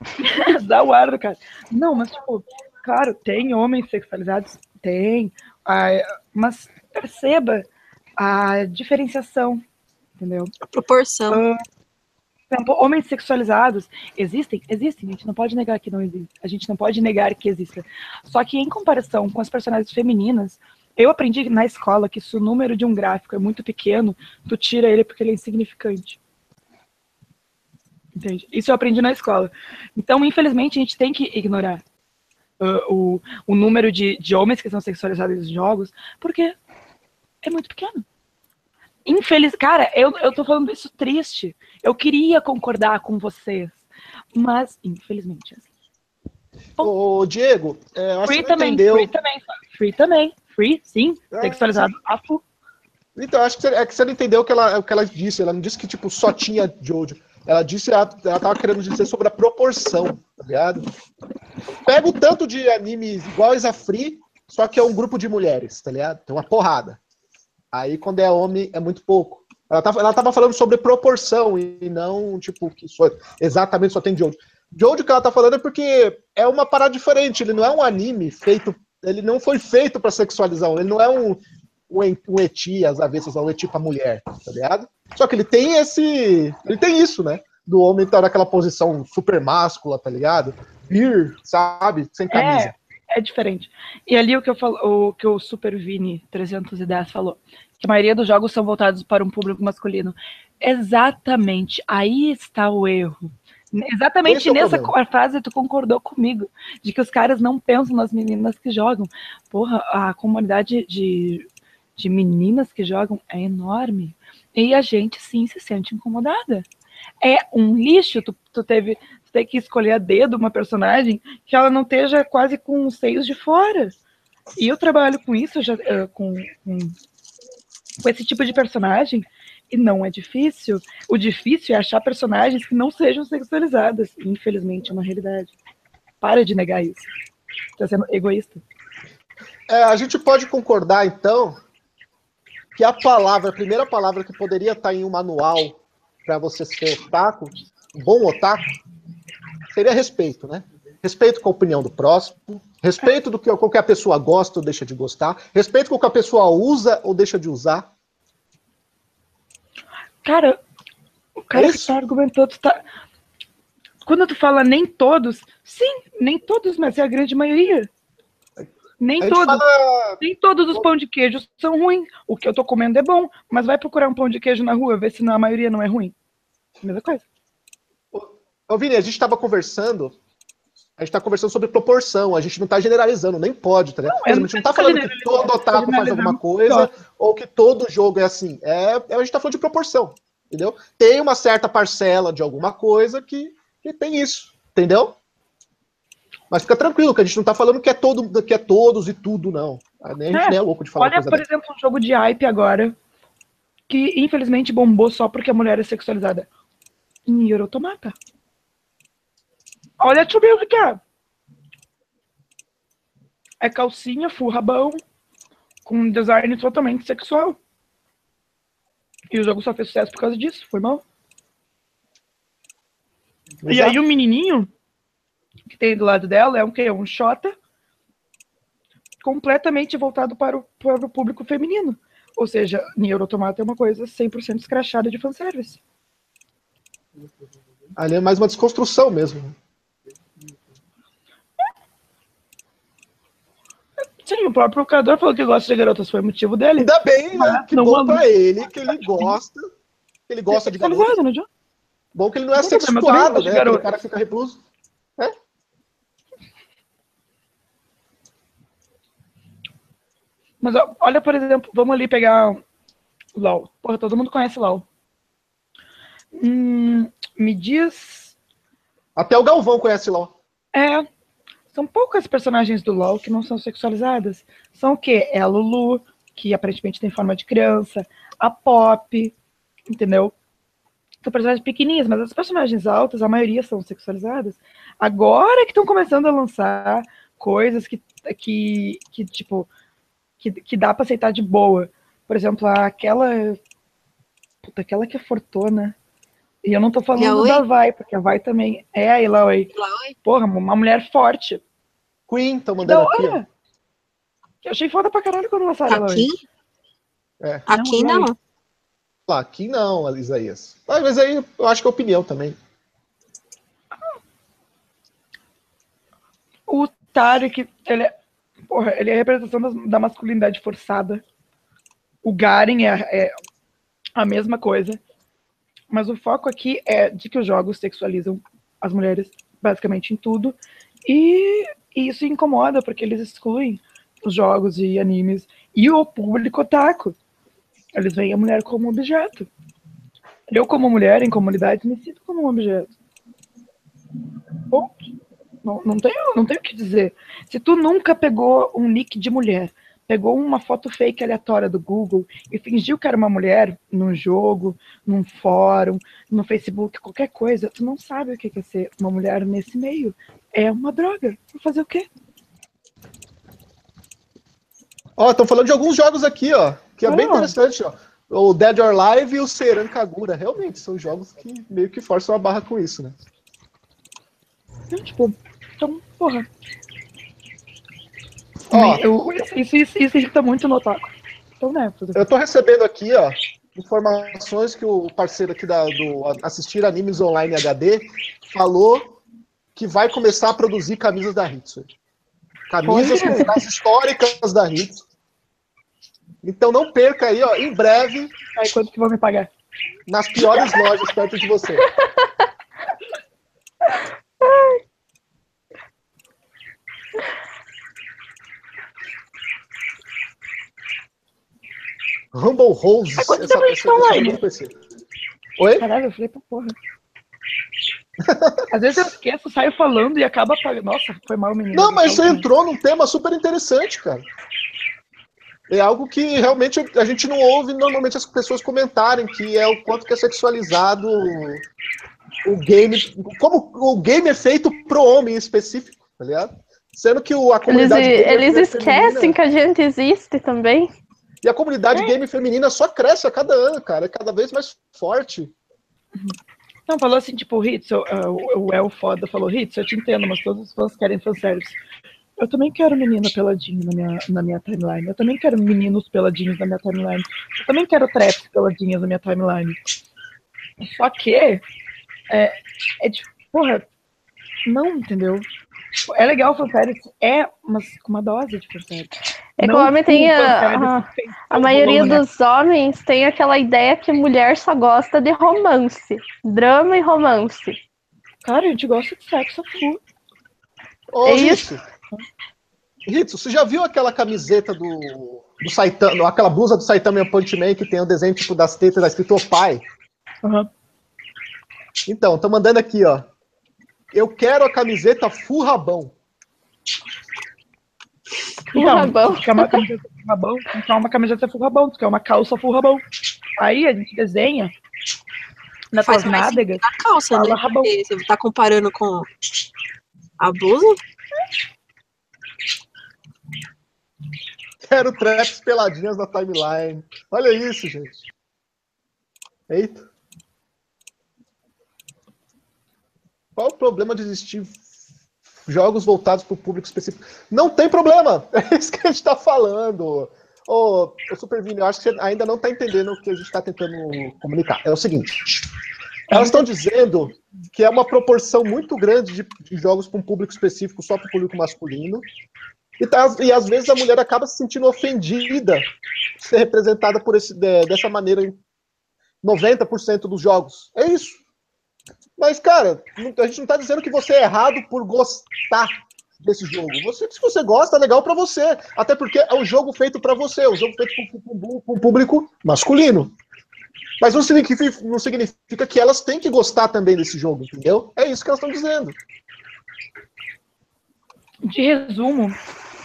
Dá o ar do cara. Não, mas, tipo, claro, tem homens sexualizados? Tem. mas perceba a diferenciação, entendeu? A proporção. Exemplo, homens sexualizados existem? Existem, a gente não pode negar que não existe. A gente não pode negar que exista. Só que em comparação com as personagens femininas, eu aprendi na escola que se o número de um gráfico é muito pequeno, tu tira ele porque ele é insignificante. Entende? Isso eu aprendi na escola. Então, infelizmente, a gente tem que ignorar uh, o, o número de, de homens que são sexualizados em jogos, porque é muito pequeno. Infeliz, cara, eu, eu tô falando isso triste. Eu queria concordar com vocês, mas infelizmente é assim. Ô, Diego, é, free também, entendeu... free também, free também, free, sim, é, sexualizado, sim. Então, acho que você, é que você não entendeu o que ela, o que ela disse. Ela não disse que, tipo, só tinha Jojo. Ela disse, ela, ela tava querendo dizer sobre a proporção, tá ligado? Pega o tanto de animes iguais a Free, só que é um grupo de mulheres, tá ligado? Tem uma porrada. Aí quando é homem, é muito pouco. Ela tava, ela tava falando sobre proporção e não, tipo, que só, exatamente só tem Jojo. Jojo que ela tá falando é porque é uma parada diferente. Ele não é um anime feito. Ele não foi feito para sexualizar. Ele não é um, um eti, às avessas, um eti pra mulher, tá ligado? Só que ele tem esse. Ele tem isso, né? Do homem estar tá naquela posição super máscula, tá ligado? Ir, sabe? Sem camisa. É, é diferente. E ali o que, eu falo, o que o Super Vini 310 falou, que a maioria dos jogos são voltados para um público masculino. Exatamente. Aí está o erro. Exatamente Esse nessa é frase tu concordou comigo, de que os caras não pensam nas meninas que jogam. Porra, a comunidade de, de meninas que jogam é enorme. E a gente sim se sente incomodada. É um lixo, tu, tu teve tu tem que escolher a dedo uma personagem que ela não esteja quase com os seios de fora. E eu trabalho com isso, já, uh, com, com, com esse tipo de personagem, e não é difícil. O difícil é achar personagens que não sejam sexualizadas. Infelizmente, é uma realidade. Para de negar isso. Está sendo egoísta. É, a gente pode concordar, então, que a palavra, a primeira palavra que poderia estar em um manual para você ser otaku, bom otaku, seria respeito, né? Respeito com a opinião do próximo, respeito do que qualquer pessoa gosta ou deixa de gostar, respeito com o que a pessoa usa ou deixa de usar. Cara, o cara é que tá argumentando, tá... quando tu fala nem todos, sim, nem todos, mas é a grande maioria. Nem todos, fala... nem todos os pão de queijo são ruins. O que eu tô comendo é bom, mas vai procurar um pão de queijo na rua, ver se na maioria não é ruim. Mesma coisa. Ô, Vini, a gente estava conversando a gente está conversando sobre proporção, a gente não está generalizando, nem pode, tá ligado? A gente não está falando que todo otaku faz alguma coisa ou que todo jogo é assim. É, a gente está falando de proporção, entendeu? Tem uma certa parcela de alguma coisa que, que tem isso, entendeu? Mas fica tranquilo, que a gente não está falando que é, todo, que é todos e tudo, não. A gente é, nem é louco de falar Olha, por exemplo, um jogo de hype agora, que infelizmente bombou só porque a mulher é sexualizada. Nier Automata. Olha a Tio Music, é. É calcinha, full rabão, com um design totalmente sexual. E o jogo só fez sucesso por causa disso, foi mal. Exato. E aí o menininho que tem do lado dela é um que? Um Xota completamente voltado para o, para o público feminino. Ou seja, Nier Automata é uma coisa 100% escrachada de fanservice. Ali é mais uma desconstrução mesmo. Sim, o próprio criador falou que gosta de garotas, foi motivo dele. Ainda bem, né? Que bom pra ele, que ele gosta. Que ele gosta de garotas. Né, bom que ele não é sexuado, né? O cara fica repulso. Mas olha, por exemplo, vamos ali pegar LOL. Porra, todo mundo conhece LOL. Hum, me diz. Até o Galvão conhece LOL. É, são poucas personagens do LoL que não são sexualizadas. São o quê? É a Lulu, que aparentemente tem forma de criança, a Pop, entendeu? São personagens pequenininhas, mas as personagens altas, a maioria são sexualizadas. Agora que estão começando a lançar coisas que, que, que tipo, que, que dá para aceitar de boa. Por exemplo, aquela. Puta, aquela que é fortuna. E eu não tô falando da Vai, porque a Vai também é a Ilaoi. Porra, uma mulher forte. Queen, tô mandando aqui. Eu achei foda pra caralho quando lançaram aqui? ela. É. Aqui não. não. Ah, aqui não, Isaías. Ah, mas aí eu acho que é opinião também. O Tarek, ele é, porra, ele é a representação da, da masculinidade forçada. O Garen é, é, a mesma coisa. Mas o foco aqui é de que os jogos sexualizam as mulheres basicamente em tudo. E e isso incomoda, porque eles excluem os jogos e animes e o público otaku. Eles veem a mulher como objeto. Eu, como mulher em comunidade, me sinto como um objeto. Ponto. Não, não, tenho, não tenho o que dizer. Se tu nunca pegou um nick de mulher pegou uma foto fake aleatória do Google e fingiu que era uma mulher num jogo, num fórum, no Facebook, qualquer coisa, tu não sabe o que é ser uma mulher nesse meio. É uma droga. Vou fazer o quê? Ó, estão falando de alguns jogos aqui, ó, que é ah, bem interessante, ó. O Dead or Alive e o Seran Kagura. Realmente, são jogos que meio que forçam a barra com isso, né? Então, tipo, então, porra, Ó, eu, isso, isso, isso irrita muito no otaku. Então, né, eu tô recebendo aqui, ó, informações que o parceiro aqui da, do Assistir Animes Online HD falou que vai começar a produzir camisas da Hitsu. Camisas com frases históricas da Hitsu. Então não perca aí, ó, em breve. Aí quanto que vão me pagar? Nas piores lojas perto de você. Rumble Rose. essa, essa, essa, essa Oi? Caralho, eu falei pra porra. Às vezes eu esqueço, saio falando e acaba. Nossa, foi mal, menino. Não, mas você entrou num tema super interessante, cara. É algo que realmente a gente não ouve normalmente as pessoas comentarem, que é o quanto que é sexualizado o game. Como o game é feito pro homem específico, tá ligado? Sendo que a comunidade. Eles, eles esquecem que a gente existe também. E a comunidade é. game feminina só cresce a cada ano, cara. É cada vez mais forte. Não, falou assim, tipo, Hits, uh, o El Foda falou, Hits, eu te entendo, mas todos os fãs querem fanservice. Eu também quero menina peladinho na minha, na minha timeline. Eu também quero meninos peladinhos na minha timeline. Eu também quero traps peladinhas na minha timeline. Só que é, é de, porra, não, entendeu? É legal o fanservice, é mas com uma dose de fanservice. É que o homem tem a, a, a maioria bom, né? dos homens tem aquela ideia que mulher só gosta de romance, drama e romance. Cara, a gente gosta de sexo full. Ô, é isso. Ritsu, você já viu aquela camiseta do, do Saitama, aquela blusa do Saitama e Punch Man que tem o desenho tipo das tetas da escrito pai? Uhum. Então, tô mandando aqui, ó. Eu quero a camiseta full rabão. Então, rabão. quer uma camiseta full rabão, então uma camiseta full rabão, tu quer uma calça full rabão. Aí a gente desenha na tuas nádegas. A calça, né? Rabão. Você tá comparando com a blusa? Quero traps peladinhas na timeline. Olha isso, gente. Eita. Qual o problema de existir jogos voltados para o público específico? Não tem problema. É isso que a gente está falando. Ô, ô Supervini, eu acho que você ainda não está entendendo o que a gente está tentando comunicar. É o seguinte. Elas estão dizendo que é uma proporção muito grande de, de jogos para um público específico só para o público masculino. E, tá, e, às vezes a mulher acaba se sentindo ofendida ser representada por esse, de, dessa maneira em 90% dos jogos. É isso. Mas, cara, a gente não está dizendo que você é errado por gostar desse jogo. Você, se você gosta, é legal para você. Até porque é um jogo feito para você, é um jogo feito para um público masculino. Mas não significa, não significa que elas têm que gostar também desse jogo, entendeu? É isso que elas estão dizendo. De resumo,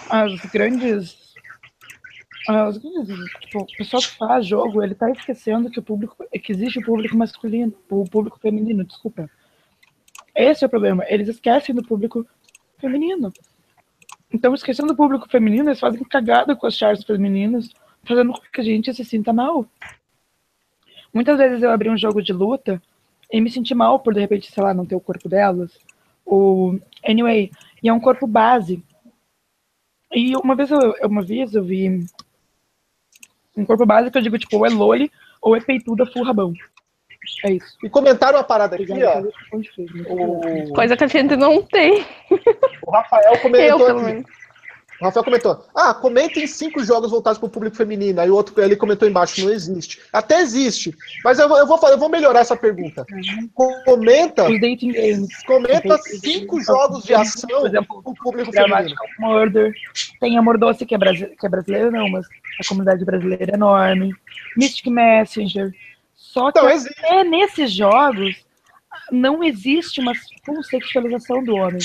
as grandes. Grandes tipo, o pessoal que faz jogo, ele tá esquecendo que o público. que existe o público masculino, o público feminino, desculpa. Esse é o problema. Eles esquecem do público feminino. Então, esquecendo do público feminino, eles fazem cagada com as charts femininas, fazendo com que a gente se sinta mal. Muitas vezes eu abri um jogo de luta e me senti mal por, de repente, sei lá, não ter o corpo delas. Ou, anyway, e é um corpo base. E uma vez eu, uma vez eu vi um corpo que eu digo, tipo, ou é loli ou é peituda full rabão. É isso. E comentaram uma parada aqui, ó. O... Coisa que a gente não tem. O Rafael comentou eu, aqui. O Rafael comentou: Ah, comentem cinco jogos voltados para o público feminino. Aí o outro ele comentou embaixo: não existe. Até existe. Mas eu, eu, vou, eu vou melhorar essa pergunta. Comenta. Comenta cinco jogos de ação para o público feminino. Murder. Tem Amor Doce, que é, brasileiro, que é brasileiro, não, mas a comunidade brasileira é enorme. Mystic Messenger. Só que então, até nesses jogos não existe uma full sexualização do homem.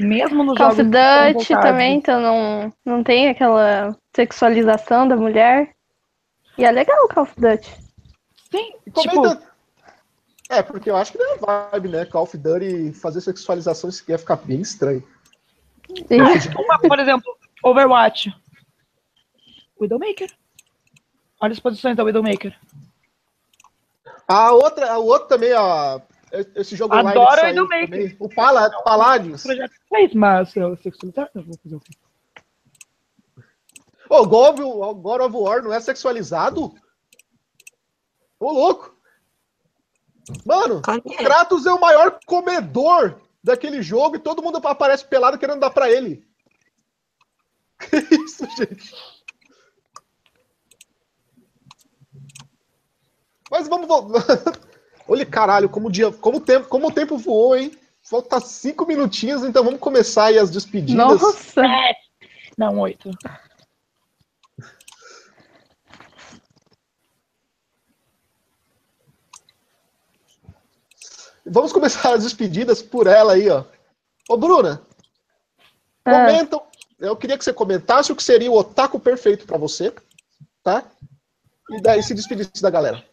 Mesmo no Call of Duty também, então não, não tem aquela sexualização da mulher. E é legal o Call of Duty. Sim, tipo... É, porque eu acho que não é vibe, né? Call of Duty fazer sexualização isso ia ficar bem estranho. Uma, por exemplo, Overwatch. Widowmaker. Olha as posições da Widowmaker. A outra, a outra também, ó, esse jogo Adoro online. Adoro Widowmaker. O Pala, Palladius. Projeto fez, mas eu sexualizar, eu vou fazer o quê? Ô, God, God of War não é sexualizado? Ô, louco! Mano, o Kratos é o maior comedor daquele jogo e todo mundo aparece pelado querendo dar pra ele. Que isso, gente? Mas vamos voltar. Olha, caralho, como o, dia, como, o tempo, como o tempo voou, hein? Falta cinco minutinhos, então vamos começar aí as despedidas. Nossa! Não, oito. Vamos começar as despedidas por ela aí, ó. Ô, Bruna, ah. comenta. Eu queria que você comentasse o que seria o otaku perfeito para você, tá? E daí se despedisse da galera.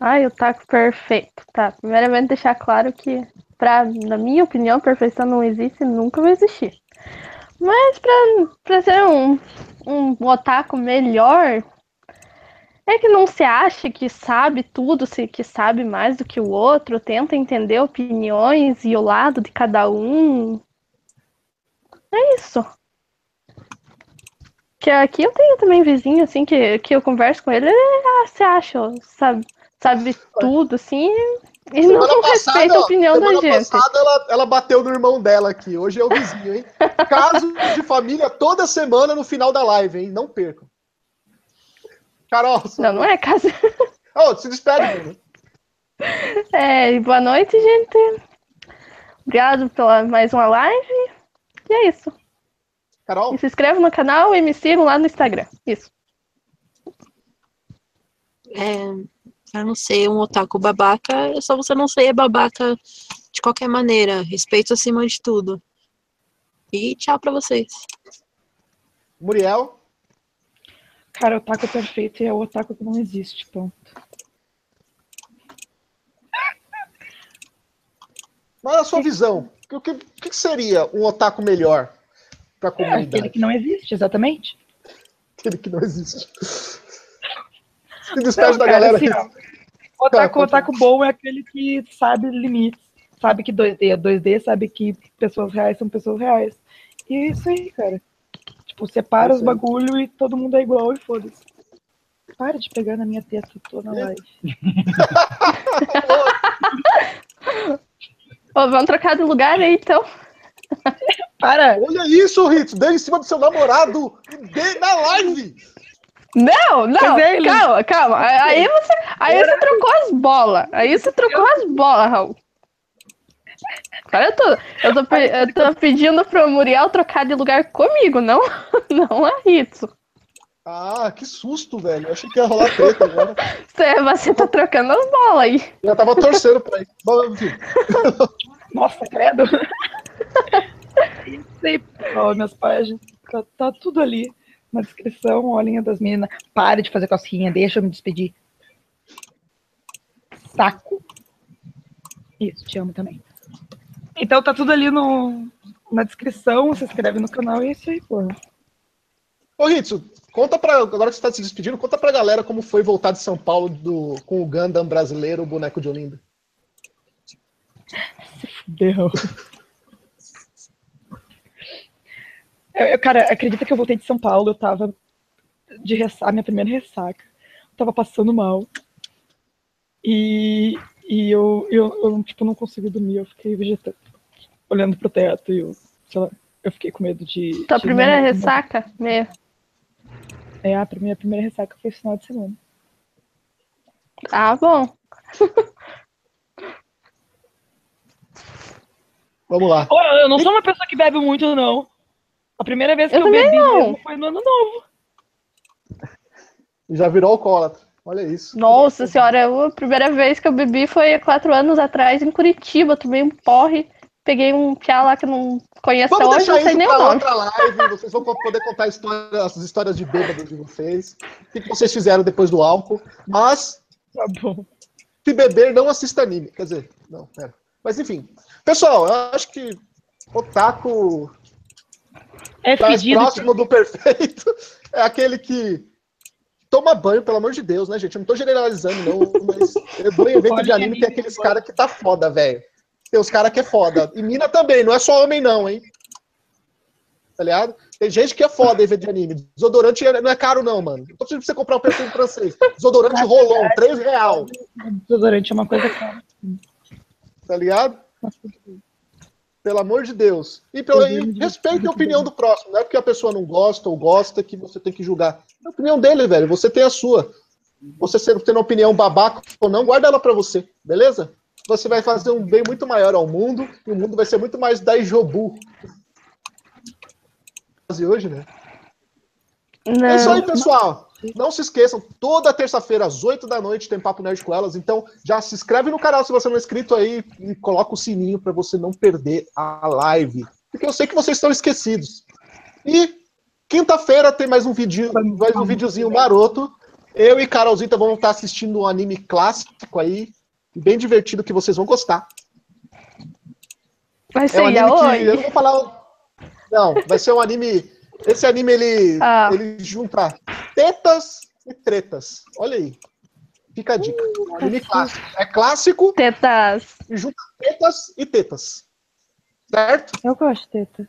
Ai, o taco perfeito. Tá, primeiramente deixar claro que, pra, na minha opinião, perfeição não existe e nunca vai existir. Mas pra, pra ser um, um otaku melhor, é que não se acha que sabe tudo, se que sabe mais do que o outro, tenta entender opiniões e o lado de cada um. É isso. Que aqui eu tenho também vizinho, assim, que, que eu converso com ele, ele ah, se acha, sabe? Sabe tudo, assim, E não respeita a opinião da gente. passada ela, ela bateu no irmão dela aqui. Hoje é o vizinho, hein? Caso de família toda semana no final da live, hein? Não percam. Carol. Não, não é caso. Oh, se despede, mano. É, boa noite, gente. Obrigado pela mais uma live. E é isso. Carol? E se inscreva no canal e me sigam lá no Instagram. Isso. É, pra não ser um otaku babaca, é só você não ser babaca de qualquer maneira. Respeito acima de tudo. E tchau pra vocês. Muriel? Cara, o otaku perfeito é o otaku que não existe, ponto. Qual é a sua visão? O que, que seria um otaku melhor para a comunidade? É, aquele que não existe, exatamente. Aquele que não existe. Se despede não, da cara, galera. Assim, ó, o otaku, otaku bom é aquele que sabe limites, sabe que 2D é 2D, sabe que pessoas reais são pessoas reais. E é isso aí, cara. Tipo, separa os bagulho e todo mundo é igual e foda-se. Para de pegar na minha testa, tô na live. Ô, vamos trocar de lugar aí, então. Para! Olha isso, Ritz! Dê em cima do seu namorado dê na live! Não, não, é, calma, calma. Aí você, aí você trocou as bolas. Aí você trocou as bolas, Raul. Agora eu tô, eu tô, eu tô pedindo pro Muriel trocar de lugar comigo, não, não a Ritsu. Ah, que susto, velho. Eu achei que ia rolar treta agora. Você, você tá trocando as bolas aí. Eu tava torcendo pra isso. Nossa, credo. Pessoal, minhas páginas. Tá, tá, tudo ali na descrição. Olhem das meninas. Pare de fazer cosquinha, deixa eu me despedir. Saco. Isso, te amo também. Então tá tudo ali no, na descrição. Se inscreve no canal e é isso aí, porra. Ô, Ritsu, Conta pra. Agora que você está se despedindo, conta pra galera como foi voltar de São Paulo do, com o Gundam brasileiro, o boneco de Olinda. Se fudeu. Eu, cara, acredita que eu voltei de São Paulo, eu tava de ressaca, minha primeira ressaca. Eu tava passando mal. E, e eu, eu, eu, tipo, não consigo dormir, eu fiquei vegetando, olhando pro teto e eu, sei lá, eu fiquei com medo de. Tua de primeira ressaca? Mesmo. É, a minha primeira ressaca foi final de semana. Ah, bom. Vamos lá. eu não sou uma pessoa que bebe muito, não. A primeira vez que eu, eu bebi foi no ano novo. Já virou alcoólatra. Olha isso. Nossa senhora, a primeira vez que eu bebi foi há quatro anos atrás em Curitiba. Tomei um porre peguei um piá lá que não conheço Vamos hoje, não sei nem o nome. outra live, vocês vão poder contar história, as histórias de bêbado de vocês, o que vocês fizeram depois do álcool, mas tá bom. se beber, não assista anime, quer dizer, não, pera. Mas enfim, pessoal, eu acho que Otaku é mais próximo do perfeito é aquele que toma banho, pelo amor de Deus, né, gente? Eu não tô generalizando, não, mas eu dou em evento de anime tem aqueles caras que tá foda, velho. Tem os caras que é foda. E mina também, não é só homem, não, hein? Tá ligado? Tem gente que é foda em ver de anime. Desodorante não é caro, não, mano. Não tô precisando você comprar um perfume francês. Desodorante Rolon, 3 real. Desodorante é uma coisa cara. Tá ligado? Pelo amor de Deus. E, pelo, e respeite a opinião do próximo. Não é porque a pessoa não gosta ou gosta que você tem que julgar. É a opinião dele, velho. Você tem a sua. Você tendo uma opinião babaca ou não, guarda ela pra você. Beleza? você vai fazer um bem muito maior ao mundo e o mundo vai ser muito mais Daijobu. E hoje, né? Não, é isso aí, pessoal. Não. não se esqueçam, toda terça-feira, às 8 da noite, tem Papo Nerd com elas. Então, já se inscreve no canal se você não é inscrito aí e coloca o sininho para você não perder a live. Porque eu sei que vocês estão esquecidos. E quinta-feira tem mais um vídeo, mais um videozinho maroto. Eu e Carolzita vamos estar assistindo um anime clássico aí, bem divertido que vocês vão gostar. Vai ser é um anime que, eu vou falar. Não, vai ser um anime. Esse anime ele, ah. ele junta tetas e tretas. Olha aí. Fica a dica. Uh, anime clássico. É clássico. Tetas. E junta tetas e tetas. Certo? Eu gosto de teta.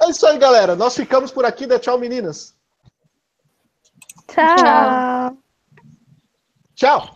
É isso aí, galera. Nós ficamos por aqui. Dê tchau, meninas. Tchau. Tchau.